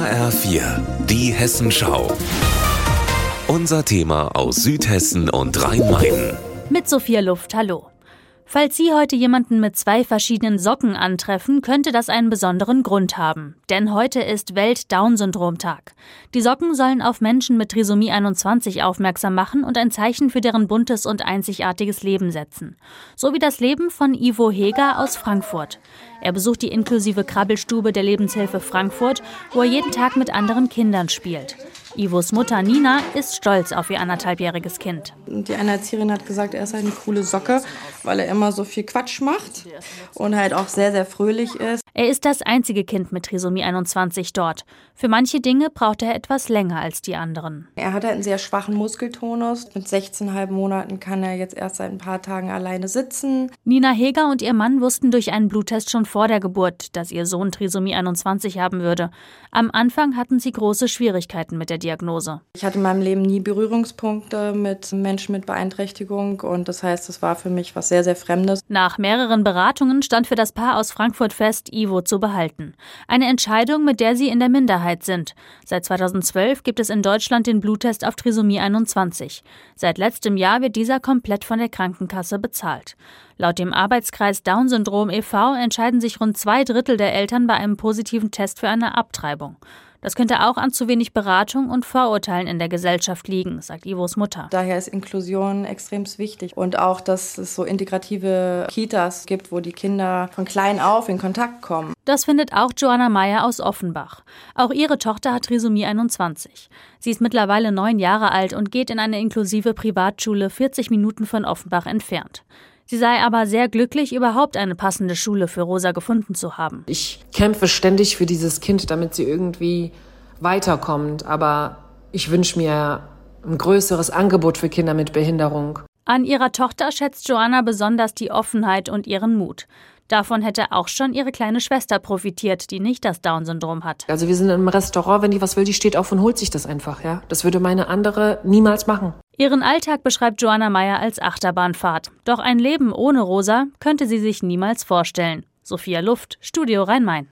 HR4, die Hessenschau. Unser Thema aus Südhessen und Rhein-Main. Mit Sophia Luft, hallo. Falls Sie heute jemanden mit zwei verschiedenen Socken antreffen, könnte das einen besonderen Grund haben. Denn heute ist Welt-Down-Syndrom-Tag. Die Socken sollen auf Menschen mit Trisomie 21 aufmerksam machen und ein Zeichen für deren buntes und einzigartiges Leben setzen. So wie das Leben von Ivo Heger aus Frankfurt. Er besucht die inklusive Krabbelstube der Lebenshilfe Frankfurt, wo er jeden Tag mit anderen Kindern spielt. Ivos Mutter Nina ist stolz auf ihr anderthalbjähriges Kind. Die eine Erzieherin hat gesagt, er ist halt eine coole Socke, weil er immer so viel Quatsch macht und halt auch sehr, sehr fröhlich ist. Er ist das einzige Kind mit Trisomie 21 dort. Für manche Dinge braucht er etwas länger als die anderen. Er hat halt einen sehr schwachen Muskeltonus. Mit 16,5 Monaten kann er jetzt erst seit ein paar Tagen alleine sitzen. Nina Heger und ihr Mann wussten durch einen Bluttest schon vor der Geburt, dass ihr Sohn Trisomie 21 haben würde. Am Anfang hatten sie große Schwierigkeiten mit der Diagnose. Ich hatte in meinem Leben nie Berührungspunkte mit Menschen mit Beeinträchtigung und das heißt, es war für mich was sehr, sehr Fremdes. Nach mehreren Beratungen stand für das Paar aus Frankfurt fest, Ivo zu behalten. Eine Entscheidung, mit der sie in der Minderheit sind. Seit 2012 gibt es in Deutschland den Bluttest auf Trisomie 21. Seit letztem Jahr wird dieser komplett von der Krankenkasse bezahlt. Laut dem Arbeitskreis Down-Syndrom e.V. entscheiden sich rund zwei Drittel der Eltern bei einem positiven Test für eine Abtreibung. Das könnte auch an zu wenig Beratung und Vorurteilen in der Gesellschaft liegen, sagt Ivos Mutter. Daher ist Inklusion extrem wichtig und auch, dass es so integrative Kitas gibt, wo die Kinder von klein auf in Kontakt kommen. Das findet auch Joanna Meyer aus Offenbach. Auch ihre Tochter hat Trisomie 21. Sie ist mittlerweile neun Jahre alt und geht in eine inklusive Privatschule 40 Minuten von Offenbach entfernt. Sie sei aber sehr glücklich, überhaupt eine passende Schule für Rosa gefunden zu haben. Ich kämpfe ständig für dieses Kind, damit sie irgendwie weiterkommt. Aber ich wünsche mir ein größeres Angebot für Kinder mit Behinderung. An ihrer Tochter schätzt Joanna besonders die Offenheit und ihren Mut. Davon hätte auch schon ihre kleine Schwester profitiert, die nicht das Down-Syndrom hat. Also wir sind im Restaurant, wenn die was will, die steht auf und holt sich das einfach, ja. Das würde meine andere niemals machen. Ihren Alltag beschreibt Joanna Meyer als Achterbahnfahrt. Doch ein Leben ohne Rosa könnte sie sich niemals vorstellen. Sophia Luft, Studio Rhein-Main.